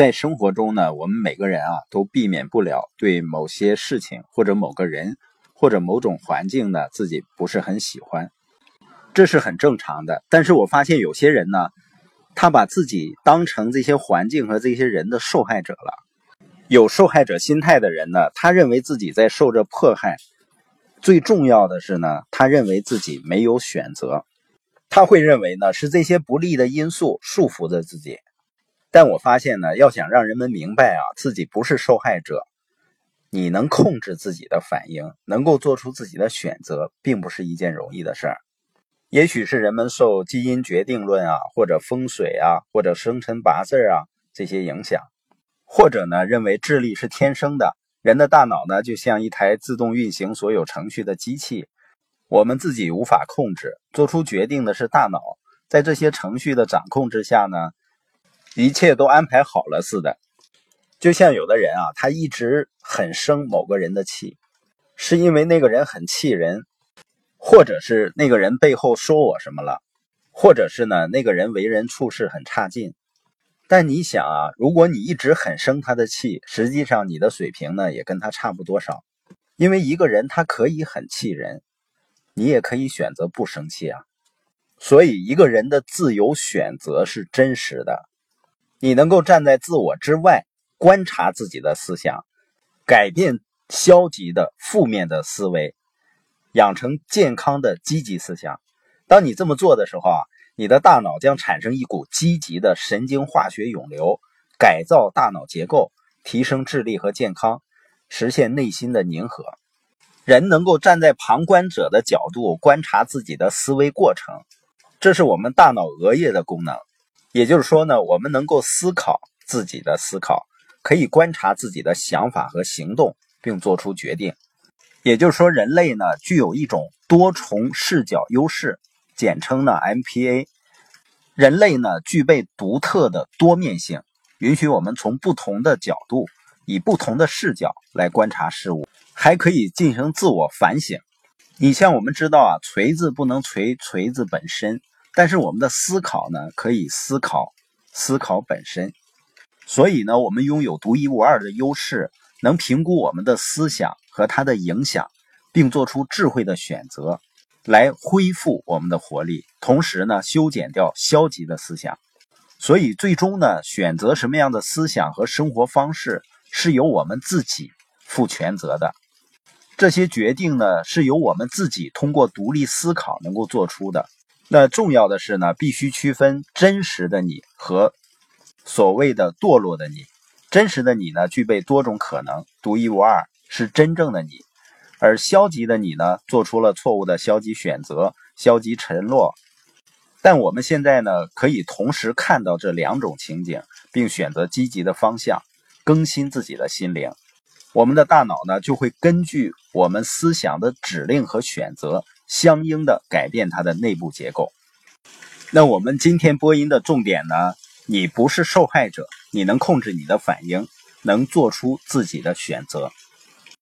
在生活中呢，我们每个人啊都避免不了对某些事情或者某个人或者某种环境呢自己不是很喜欢，这是很正常的。但是我发现有些人呢，他把自己当成这些环境和这些人的受害者了。有受害者心态的人呢，他认为自己在受着迫害。最重要的是呢，他认为自己没有选择，他会认为呢是这些不利的因素束缚着自己。但我发现呢，要想让人们明白啊，自己不是受害者，你能控制自己的反应，能够做出自己的选择，并不是一件容易的事儿。也许是人们受基因决定论啊，或者风水啊，或者生辰八字啊这些影响，或者呢认为智力是天生的。人的大脑呢，就像一台自动运行所有程序的机器，我们自己无法控制，做出决定的是大脑。在这些程序的掌控之下呢，一切都安排好了似的。就像有的人啊，他一直很生某个人的气，是因为那个人很气人，或者是那个人背后说我什么了，或者是呢，那个人为人处事很差劲。但你想啊，如果你一直很生他的气，实际上你的水平呢也跟他差不多少。因为一个人他可以很气人，你也可以选择不生气啊。所以一个人的自由选择是真实的，你能够站在自我之外观察自己的思想，改变消极的负面的思维，养成健康的积极思想。当你这么做的时候啊。你的大脑将产生一股积极的神经化学涌流，改造大脑结构，提升智力和健康，实现内心的宁和。人能够站在旁观者的角度观察自己的思维过程，这是我们大脑额叶的功能。也就是说呢，我们能够思考自己的思考，可以观察自己的想法和行动，并做出决定。也就是说，人类呢具有一种多重视角优势。简称呢 MPA，人类呢具备独特的多面性，允许我们从不同的角度，以不同的视角来观察事物，还可以进行自我反省。你像我们知道啊，锤子不能锤锤子本身，但是我们的思考呢可以思考思考本身。所以呢，我们拥有独一无二的优势，能评估我们的思想和它的影响，并做出智慧的选择。来恢复我们的活力，同时呢，修剪掉消极的思想。所以，最终呢，选择什么样的思想和生活方式，是由我们自己负全责的。这些决定呢，是由我们自己通过独立思考能够做出的。那重要的是呢，必须区分真实的你和所谓的堕落的你。真实的你呢，具备多种可能，独一无二，是真正的你。而消极的你呢，做出了错误的消极选择，消极沉落。但我们现在呢，可以同时看到这两种情景，并选择积极的方向，更新自己的心灵。我们的大脑呢，就会根据我们思想的指令和选择，相应的改变它的内部结构。那我们今天播音的重点呢，你不是受害者，你能控制你的反应，能做出自己的选择。